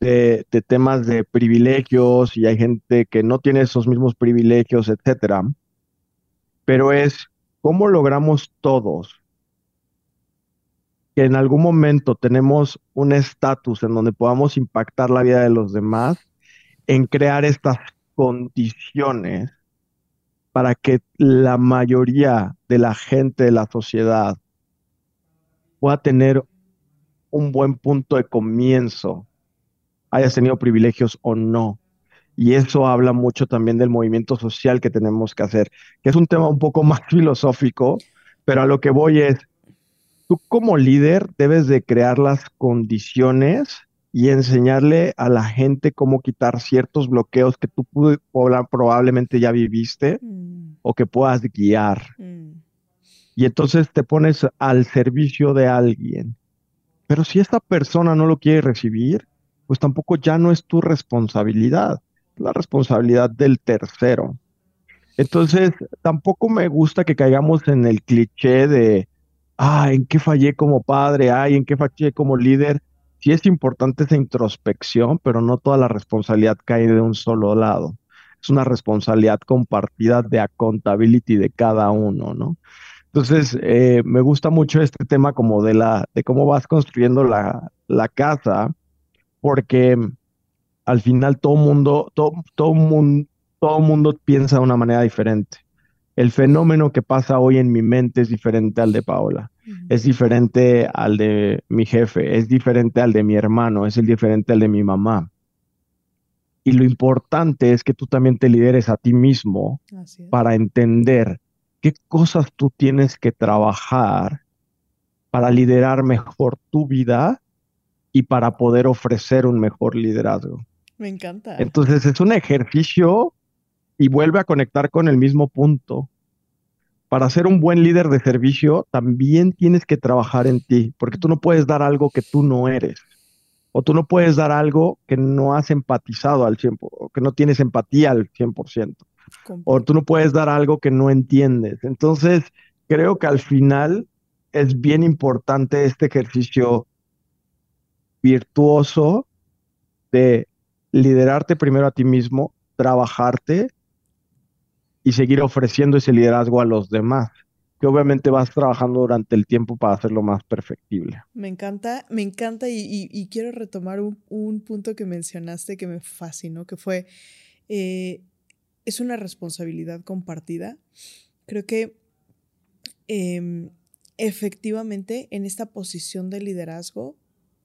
de, temas de privilegios y hay gente que no tiene esos mismos privilegios, etcétera. Pero es cómo logramos todos que en algún momento tenemos un estatus en donde podamos impactar la vida de los demás, en crear estas condiciones para que la mayoría de la gente de la sociedad pueda tener un buen punto de comienzo, hayas tenido privilegios o no. Y eso habla mucho también del movimiento social que tenemos que hacer, que es un tema un poco más filosófico, pero a lo que voy es, tú como líder debes de crear las condiciones y enseñarle a la gente cómo quitar ciertos bloqueos que tú probablemente ya viviste mm. o que puedas guiar. Mm. Y entonces te pones al servicio de alguien. Pero si esta persona no lo quiere recibir, pues tampoco ya no es tu responsabilidad, es la responsabilidad del tercero. Entonces, tampoco me gusta que caigamos en el cliché de, ah, ¿en qué fallé como padre? Ay, ¿en qué fallé como líder? Sí es importante esa introspección, pero no toda la responsabilidad cae de un solo lado. Es una responsabilidad compartida de accountability de cada uno, ¿no? Entonces, eh, me gusta mucho este tema como de la, de cómo vas construyendo la, la casa, porque al final todo mundo, todo, todo mundo, todo mundo piensa de una manera diferente. El fenómeno que pasa hoy en mi mente es diferente al de Paola, es diferente al de mi jefe, es diferente al de mi hermano, es el diferente al de mi mamá. Y lo importante es que tú también te lideres a ti mismo para entender qué cosas tú tienes que trabajar para liderar mejor tu vida y para poder ofrecer un mejor liderazgo. Me encanta. Entonces es un ejercicio y vuelve a conectar con el mismo punto. Para ser un buen líder de servicio, también tienes que trabajar en ti, porque tú no puedes dar algo que tú no eres. O tú no puedes dar algo que no has empatizado al 100%, o que no tienes empatía al 100%. O tú no puedes dar algo que no entiendes. Entonces, creo que al final es bien importante este ejercicio virtuoso de liderarte primero a ti mismo, trabajarte y seguir ofreciendo ese liderazgo a los demás, que obviamente vas trabajando durante el tiempo para hacerlo más perfectible. Me encanta, me encanta y, quiero retomar un, punto que mencionaste que me fascinó, que fue, eh, es una responsabilidad compartida. Creo que em, efectivamente en esta posición de liderazgo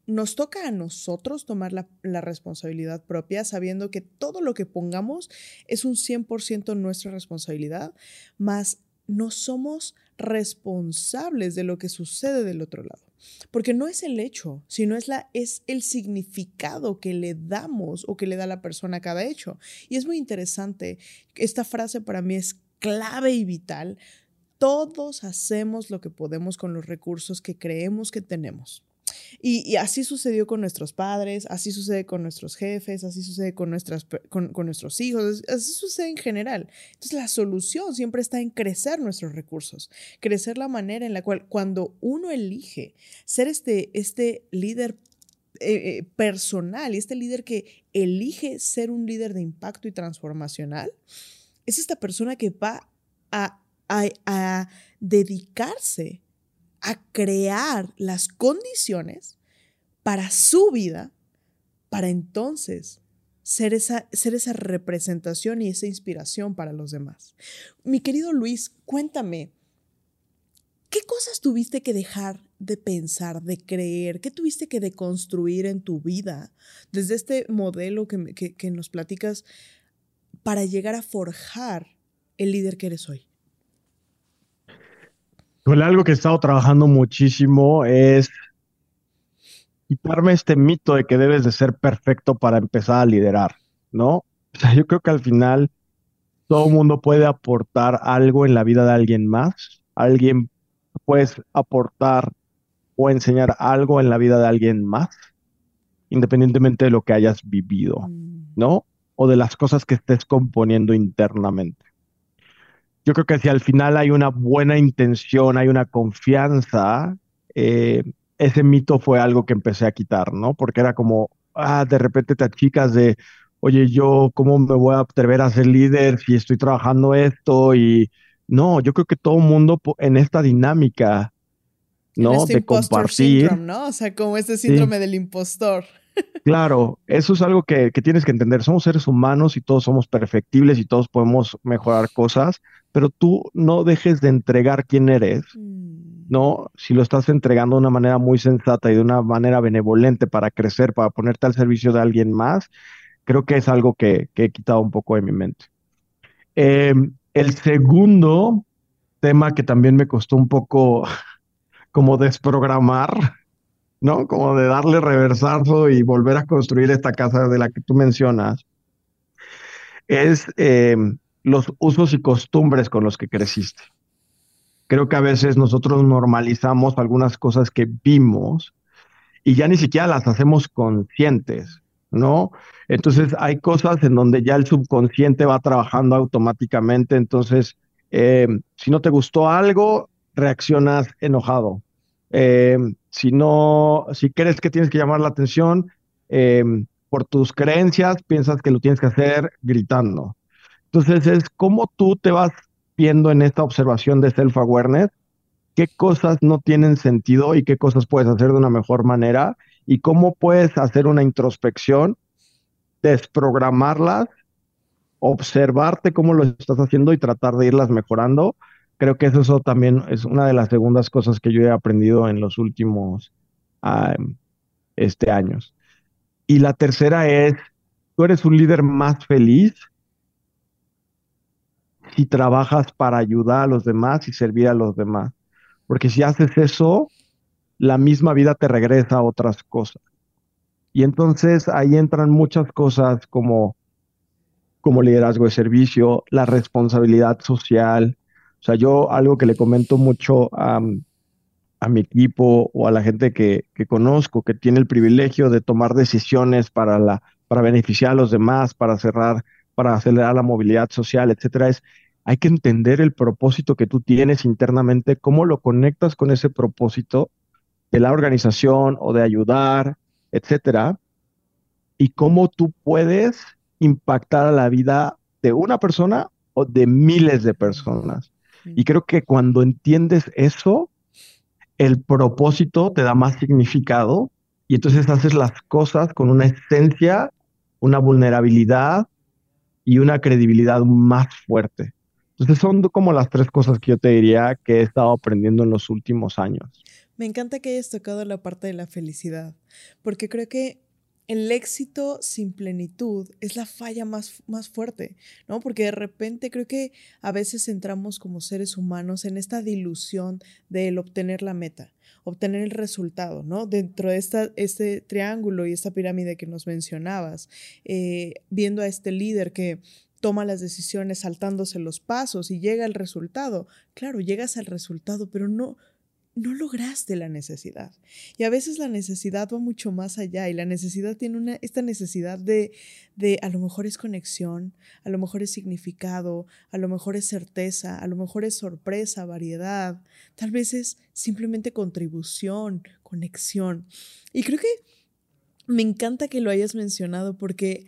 nos toca a nosotros tomar la, responsabilidad propia, sabiendo que todo lo que pongamos es un 100% nuestra responsabilidad, más no somos responsables de lo que sucede del otro lado. Porque no es el hecho, sino es, la, es el significado que le damos o que le da la persona a cada hecho. Y es muy interesante, esta frase para mí es clave y vital. Todos hacemos lo que podemos con los recursos que creemos que tenemos. Y, así sucedió con nuestros padres, así sucede con nuestros jefes, así sucede con, nuestras, con, nuestros hijos, así sucede en general. Entonces la solución siempre está en crecer nuestros recursos, crecer la manera en la cual cuando uno elige ser este, este líder eh, eh, personal y este líder que elige ser un líder de impacto y transformacional, es esta persona que va a, a, a dedicarse a crear las condiciones para su vida, para entonces ser esa, ser esa representación y esa inspiración para los demás. Mi querido Luis, cuéntame, ¿qué cosas tuviste que dejar de pensar, de creer? ¿Qué tuviste que deconstruir en tu vida desde este modelo que, que nos platicas para llegar a forjar el líder que eres hoy? Algo que he estado trabajando muchísimo es quitarme este mito de que debes de ser perfecto para empezar a liderar, ¿no? O sea, yo creo que al final todo el mundo puede aportar algo en la vida de alguien más. Alguien puedes aportar o enseñar algo en la vida de alguien más, independientemente de lo que hayas vivido, mm. ¿no? O de las cosas que estés componiendo internamente yo creo que si al final hay una buena intención, hay una confianza, eh, ese mito fue algo que empecé a quitar, ¿no? Porque era como, ah, de repente te achicas de, oye, yo, ¿cómo me voy a atrever a ser líder si estoy trabajando esto? Y no, yo creo que todo mundo en esta dinámica, ¿no? este de compartir. syndrome, ¿no? O sea, como este síndrome del impostor. Claro, eso es algo que, que tienes que entender. Somos seres humanos y todos somos perfectibles y todos podemos mejorar cosas, pero tú no dejes de entregar quién eres, Mm. ¿no? Si lo estás entregando de una manera muy sensata y de una manera benevolente para crecer, para ponerte al servicio de alguien más, creo que es algo que, que he quitado un poco de mi mente. Eh, el segundo tema que también me costó un poco como desprogramar, ¿no? Como de darle reversazo y volver a construir esta casa de la que tú mencionas, es eh, los usos y costumbres con los que creciste. Creo que a veces nosotros normalizamos algunas cosas que vimos y ya ni siquiera las hacemos conscientes, ¿no? Entonces hay cosas en donde ya el subconsciente va trabajando automáticamente, entonces eh, si no te gustó algo, reaccionas enojado. Eh, si no, si crees que tienes que llamar la atención eh, por tus creencias, piensas que lo tienes que hacer gritando. Entonces es cómo tú te vas viendo en esta observación de self-awareness, qué cosas no tienen sentido y qué cosas puedes hacer de una mejor manera y cómo puedes hacer una introspección, desprogramarlas, observarte cómo lo estás haciendo y tratar de irlas mejorando. Creo que eso, también es una de las segundas cosas que yo he aprendido en los últimos este, años. Y la tercera es, tú eres un líder más feliz si trabajas para ayudar a los demás y servir a los demás. Porque si haces eso, la misma vida te regresa a otras cosas. Y entonces ahí entran muchas cosas como, como liderazgo de servicio, la responsabilidad social. O sea, yo algo que le comento mucho a, a mi equipo o a la gente que, que, conozco, que tiene el privilegio de tomar decisiones para, la, para beneficiar a los demás, para cerrar, para acelerar la movilidad social, etcétera, es hay que entender el propósito que tú tienes internamente, cómo lo conectas con ese propósito de la organización o de ayudar, etcétera, y cómo tú puedes impactar a la vida de una persona o de miles de personas. Y creo que cuando entiendes eso, el propósito te da más significado y entonces haces las cosas con una esencia, una vulnerabilidad y una credibilidad más fuerte. Entonces son como las tres cosas que yo te diría que he estado aprendiendo en los últimos años. Me encanta que hayas tocado la parte de la felicidad, porque creo que el éxito sin plenitud es la falla más, más fuerte, ¿no? Porque de repente creo que a veces entramos como seres humanos en esta dilusión del obtener la meta, obtener el resultado, ¿no? Dentro de esta, este triángulo y esta pirámide que nos mencionabas, eh, viendo a este líder que toma las decisiones saltándose los pasos y llega al resultado. Claro, llegas al resultado, pero no, no lograste la necesidad. Y a veces la necesidad va mucho más allá y la necesidad tiene una, esta necesidad de, de a lo mejor es conexión, a lo mejor es significado, a lo mejor es certeza, a lo mejor es sorpresa, variedad, tal vez es simplemente contribución, conexión. Y creo que me encanta que lo hayas mencionado porque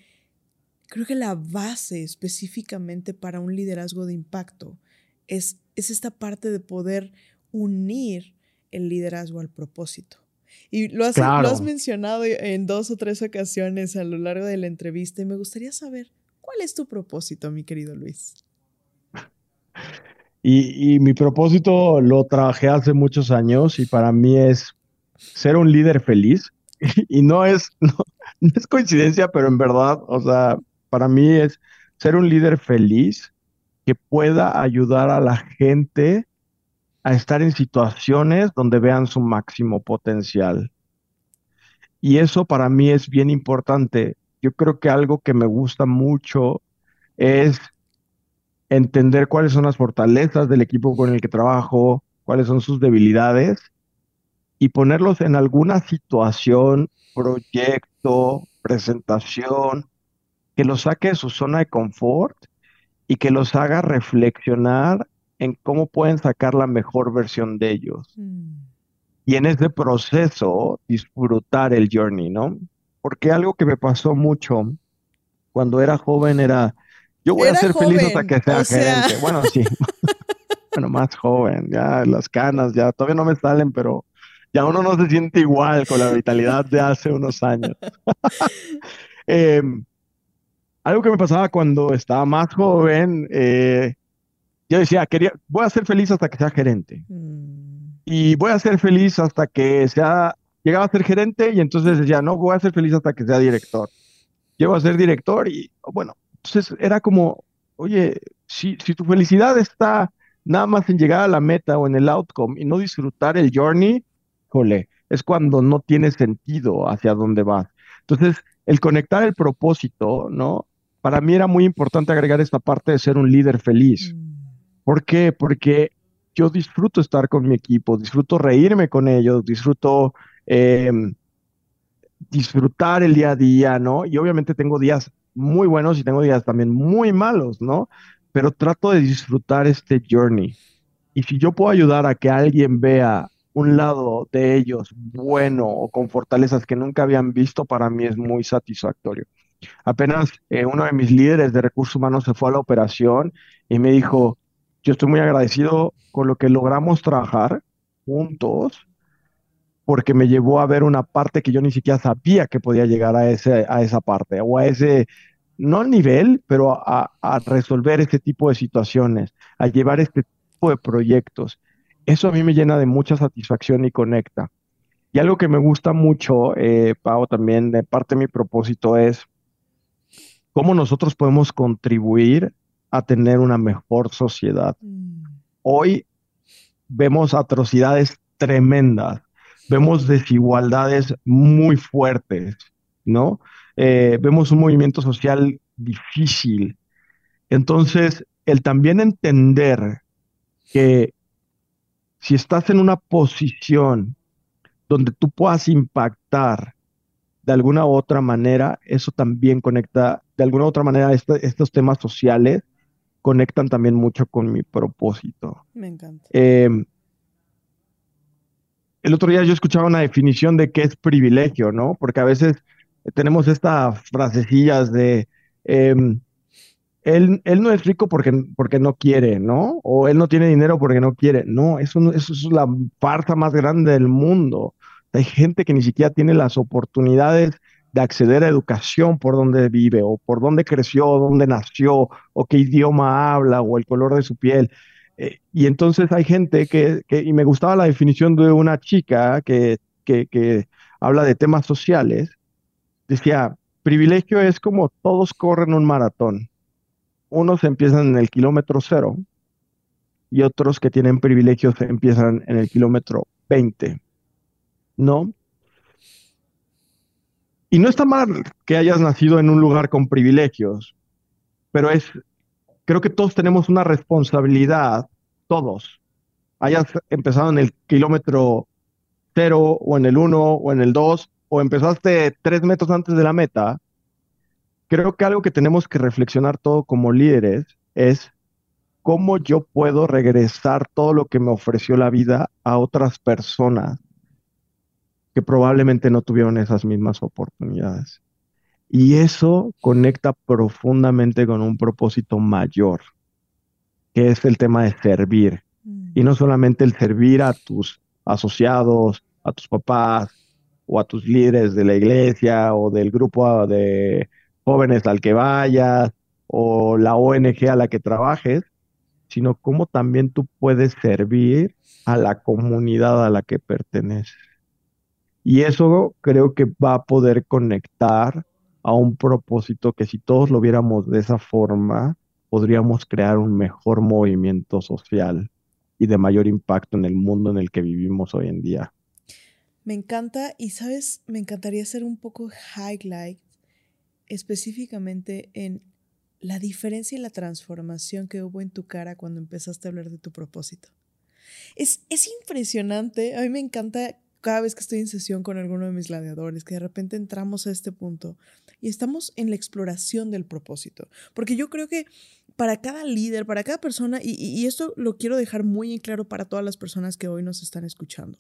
creo que la base específicamente para un liderazgo de impacto es, es esta parte de poder unir el liderazgo al propósito. Y lo has, Claro. lo has mencionado en dos o tres ocasiones a lo largo de la entrevista y me gustaría saber cuál es tu propósito, mi querido Luis. Y, y mi propósito lo trabajé hace muchos años y para mí es ser un líder feliz. Y no es, no, no es coincidencia, pero en verdad, o sea, para mí es ser un líder feliz que pueda ayudar a la gente a estar en situaciones donde vean su máximo potencial. Y eso para mí es bien importante. Yo creo que algo que me gusta mucho es entender cuáles son las fortalezas del equipo con el que trabajo, cuáles son sus debilidades y ponerlos en alguna situación, proyecto, presentación, que los saque de su zona de confort y que los haga reflexionar en cómo pueden sacar la mejor versión de ellos. Mm, y en ese proceso disfrutar el journey, ¿no? Porque algo que me pasó mucho cuando era joven era, yo voy a ser feliz hasta que sea joven, o sea. gerente. Bueno, sí. Bueno, más joven, ya las canas ya todavía no me salen, pero ya uno no se siente igual con la vitalidad de hace unos años. Em, algo que me pasaba cuando estaba más joven, eh, yo decía, quería, voy a ser feliz hasta que sea gerente. Mm, Y voy a ser feliz hasta que sea, llegaba a ser gerente y entonces decía, no, voy a ser feliz hasta que sea director. Llego a ser director y bueno, entonces era como, oye, si, si tu felicidad está nada más en llegar a la meta o en el outcome y no disfrutar el journey, jole, es cuando no tiene sentido hacia dónde vas. Entonces, el conectar el propósito, ¿no? Para mí era muy importante agregar esta parte de ser un líder feliz. mm. ¿Por qué? Porque yo disfruto estar con mi equipo, disfruto reírme con ellos, disfruto eh, disfrutar el día a día, ¿no? Y obviamente tengo días muy buenos y tengo días también muy malos, ¿no? Pero trato de disfrutar este journey. Y si yo puedo ayudar a que alguien vea un lado de ellos bueno o con fortalezas que nunca habían visto, para mí es muy satisfactorio. Apenas eh, uno de mis líderes de recursos humanos se fue a la operación y me dijo, yo estoy muy agradecido con lo que logramos trabajar juntos, porque me llevó a ver una parte que yo ni siquiera sabía que podía llegar a, ese, a esa parte, o a ese, no nivel, pero a, a resolver este tipo de situaciones, a llevar este tipo de proyectos. Eso a mí me llena de mucha satisfacción y conecta. Y algo que me gusta mucho, eh, Pau, también de parte de mi propósito es cómo nosotros podemos contribuir a tener una mejor sociedad. Mm. Hoy vemos atrocidades tremendas, vemos desigualdades muy fuertes, ¿no? Eh, vemos un movimiento social difícil. Entonces, el también entender que si estás en una posición donde tú puedas impactar de alguna u otra manera, eso también conecta, de alguna u otra manera, este- estos temas sociales conectan también mucho con mi propósito. Me encanta. Eh, el otro día yo escuchaba una definición de qué es privilegio, ¿no? Porque a veces tenemos estas frasecillas de em, él, él no es rico porque, porque no quiere, ¿no? O él no tiene dinero porque no quiere. No, eso, no- eso es la farsa más grande del mundo. Hay gente que ni siquiera tiene las oportunidades de acceder a educación por donde vive, o por dónde creció, o dónde nació, o qué idioma habla, o el color de su piel. Eh, y entonces hay gente que, que- y me gustaba la definición de una chica que, que, que habla de temas sociales, decía, privilegio es como todos corren un maratón. Unos empiezan en el kilómetro cero y otros que tienen privilegios empiezan en el kilómetro 20, ¿no? Y no está mal que hayas nacido en un lugar con privilegios, pero es, creo que todos tenemos una responsabilidad, todos. Hayas empezado en el kilómetro cero o en el uno o en el dos o empezaste tres metros antes de la meta, creo que algo que tenemos que reflexionar todo como líderes es cómo yo puedo regresar todo lo que me ofreció la vida a otras personas que probablemente no tuvieron esas mismas oportunidades. Y eso conecta profundamente con un propósito mayor, que es el tema de servir. Mm. Y no solamente el servir a tus asociados, a tus papás o a tus líderes de la iglesia o del grupo de jóvenes al que vayas o la ONG a la que trabajes, sino cómo también tú puedes servir a la comunidad a la que perteneces. Y eso creo que va a poder conectar a un propósito que si todos lo viéramos de esa forma, podríamos crear un mejor movimiento social y de mayor impacto en el mundo en el que vivimos hoy en día. Me encanta y, ¿sabes? Me encantaría hacer un poco highlight específicamente en la diferencia y la transformación que hubo en tu cara cuando empezaste a hablar de tu propósito. Es, es impresionante, a mí me encanta cada vez que estoy en sesión con alguno de mis gladiadores, que de repente entramos a este punto y estamos en la exploración del propósito, porque yo creo que para cada líder, para cada persona, y, esto lo quiero dejar muy en claro para todas las personas que hoy nos están escuchando,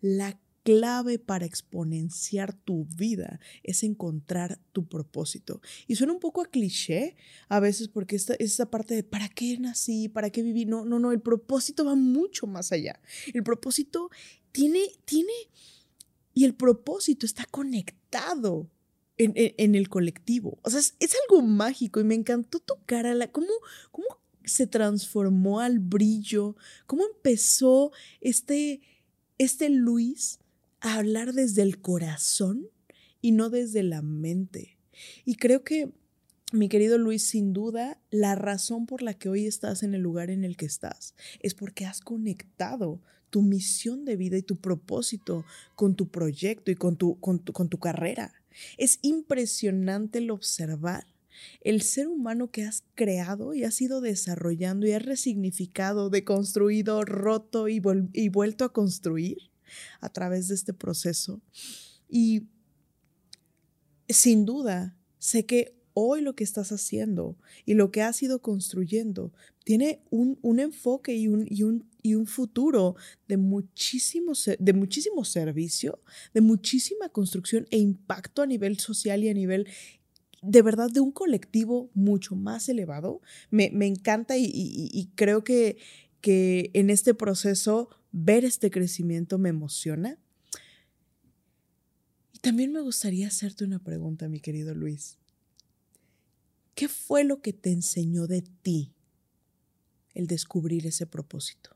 la clave para exponenciar tu vida es encontrar tu propósito. Y suena un poco a cliché a veces porque esta, esa parte de ¿para qué nací? ¿Para qué viví? No, no, no, el propósito va mucho más allá. El propósito tiene, tiene, y el propósito está conectado en, el colectivo. O sea, es, algo mágico y me encantó tocar a la, cómo, cómo se transformó al brillo, cómo empezó este, este Luis a hablar desde el corazón y no desde la mente. Y creo que, mi querido Luis, sin duda, la razón por la que hoy estás en el lugar en el que estás es porque has conectado tu misión de vida y tu propósito con tu proyecto y con tu, con tu, carrera. Es impresionante el observar el ser humano que has creado y has ido desarrollando y has resignificado, deconstruido, roto y, y vuelto a construir a través de este proceso. Y sin duda, sé que hoy lo que estás haciendo y lo que has ido construyendo tiene un, enfoque y un, y, un, y un, futuro de muchísimo, de servicio, de muchísima construcción e impacto a nivel social y a nivel de verdad de un colectivo mucho más elevado. Me, encanta y, creo que, que en este proceso ver este crecimiento me emociona. Y también me gustaría hacerte una pregunta, mi querido Luis. ¿Qué fue lo que te enseñó de ti el descubrir ese propósito?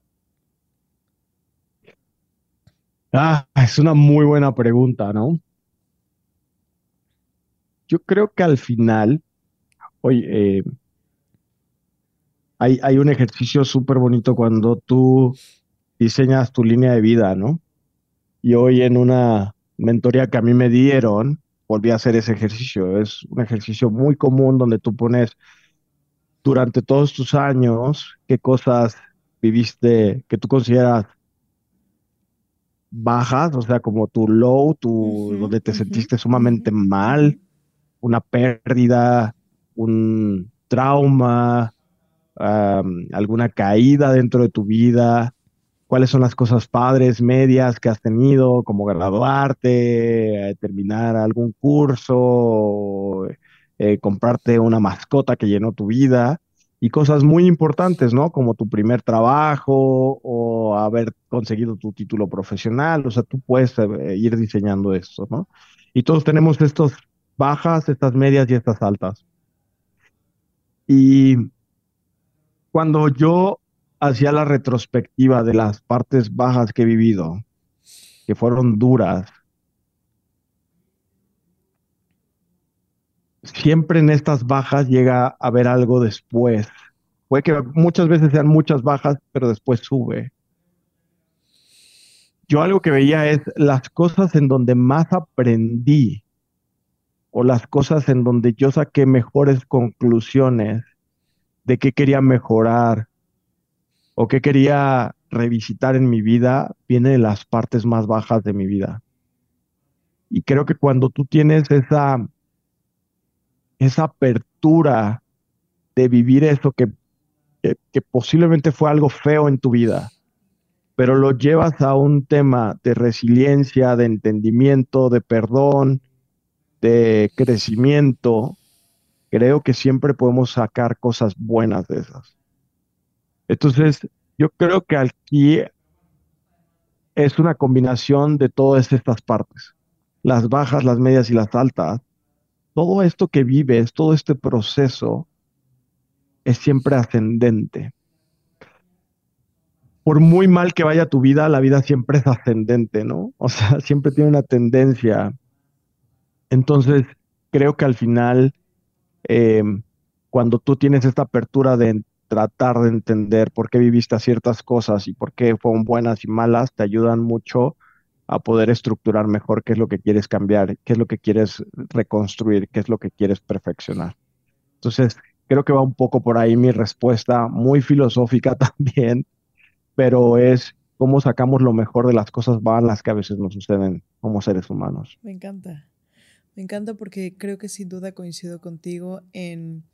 Ah, es una muy buena pregunta, ¿no? Yo creo que al final, oye, eh, hay, hay un ejercicio súper bonito cuando tú diseñas tu línea de vida, ¿no? Y hoy en una mentoría que a mí me dieron, volví a hacer ese ejercicio. Es un ejercicio muy común donde tú pones durante todos tus años qué cosas viviste que tú consideras bajas, o sea, como tu low, tu, donde te sentiste sumamente mal, una pérdida, un trauma, alguna caída dentro de tu vida, cuáles son las cosas padres, medias que has tenido, como graduarte, eh, terminar algún curso, eh, comprarte una mascota que llenó tu vida y cosas muy importantes, ¿no? Como tu primer trabajo o haber conseguido tu título profesional, o sea, tú puedes eh, ir diseñando esto, ¿no? Y todos tenemos estas bajas, estas medias y estas altas. Y cuando yo hacía la retrospectiva de las partes bajas que he vivido, que fueron duras, siempre en estas bajas llega a haber algo después. Puede que muchas veces sean muchas bajas, pero después sube. Yo algo que veía es las cosas en donde más aprendí o las cosas en donde yo saqué mejores conclusiones de qué quería mejorar, o qué quería revisitar en mi vida viene de las partes más bajas de mi vida. Y creo que cuando tú tienes esa, esa apertura de vivir eso que, que, posiblemente fue algo feo en tu vida, pero lo llevas a un tema de resiliencia, de entendimiento, de perdón, de crecimiento, creo que siempre podemos sacar cosas buenas de esas. Entonces, yo creo que aquí es una combinación de todas estas partes, las bajas, las medias y las altas. Todo esto que vives, todo este proceso es siempre ascendente. Por muy mal que vaya tu vida, la vida siempre es ascendente, ¿no? O sea, siempre tiene una tendencia. Entonces, creo que al final, eh, cuando tú tienes esta apertura de tratar de entender por qué viviste ciertas cosas y por qué fueron buenas y malas, te ayudan mucho a poder estructurar mejor qué es lo que quieres cambiar, qué es lo que quieres reconstruir, qué es lo que quieres perfeccionar. Entonces, creo que va un poco por ahí mi respuesta, muy filosófica también, pero es cómo sacamos lo mejor de las cosas malas que a veces nos suceden como seres humanos. Me encanta. Me encanta porque creo que sin duda coincido contigo en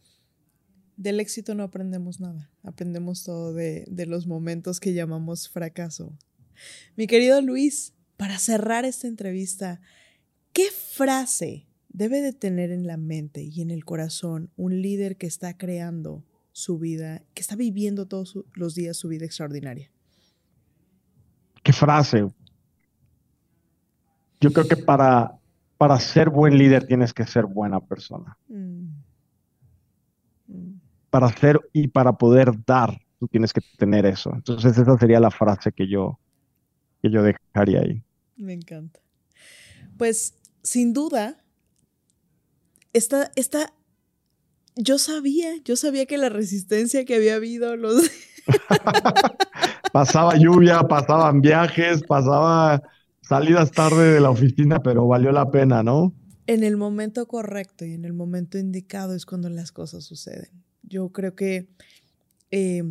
del éxito no aprendemos nada. Aprendemos todo de, de los momentos que llamamos fracaso. Mi querido Luis, para cerrar esta entrevista, ¿qué frase debe de tener en la mente y en el corazón un líder que está creando su vida, que está viviendo todos su- los días su vida extraordinaria? ¿Qué frase? Yo creo que para, para ser buen líder tienes que ser buena persona. Mm. Para ser y para poder dar, tú tienes que tener eso. Entonces esa sería la frase que yo, que yo dejaría ahí. Me encanta. Pues sin duda, esta, esta, yo sabía, yo sabía que la resistencia que había habido, los, Pasaba lluvia, pasaban viajes, pasaba salidas tarde de la oficina, pero valió la pena, ¿no? en el momento correcto y en el momento indicado es cuando las cosas suceden. Yo creo que eh,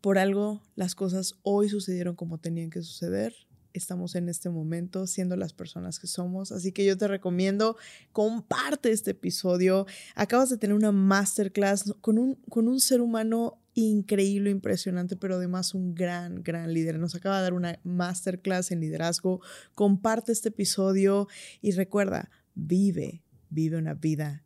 por algo las cosas hoy sucedieron como tenían que suceder. Estamos en este momento siendo las personas que somos. Así que yo te recomiendo, comparte este episodio. Acabas de tener una masterclass con un, con un ser humano increíble, impresionante, pero además un gran, gran líder. Nos acaba de dar una masterclass en liderazgo. Comparte este episodio y recuerda, vive, vive una vida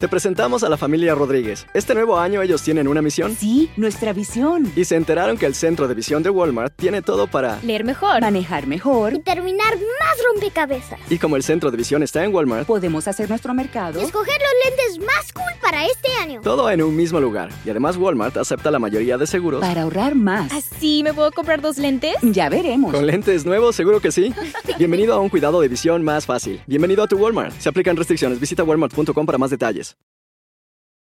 Te presentamos a la familia Rodríguez. Este nuevo año ellos tienen una misión Sí, nuestra visión. y se enteraron que el centro de visión de Walmart tiene todo para... Leer mejor. Manejar mejor. Y terminar más rompecabezas. Y como el centro de visión está en Walmart, Podemos hacer nuestro mercado. Y escoger los lentes más cool para este año. todo en un mismo lugar. Y además Walmart acepta la mayoría de seguros. Para ahorrar más. ¿Así me puedo comprar dos lentes? Ya veremos. ¿Con lentes nuevos? Seguro que sí. Bienvenido a un cuidado de visión más fácil. Bienvenido a tu Walmart. Se aplican restricciones. Visita walmart.com para más detalles. guys.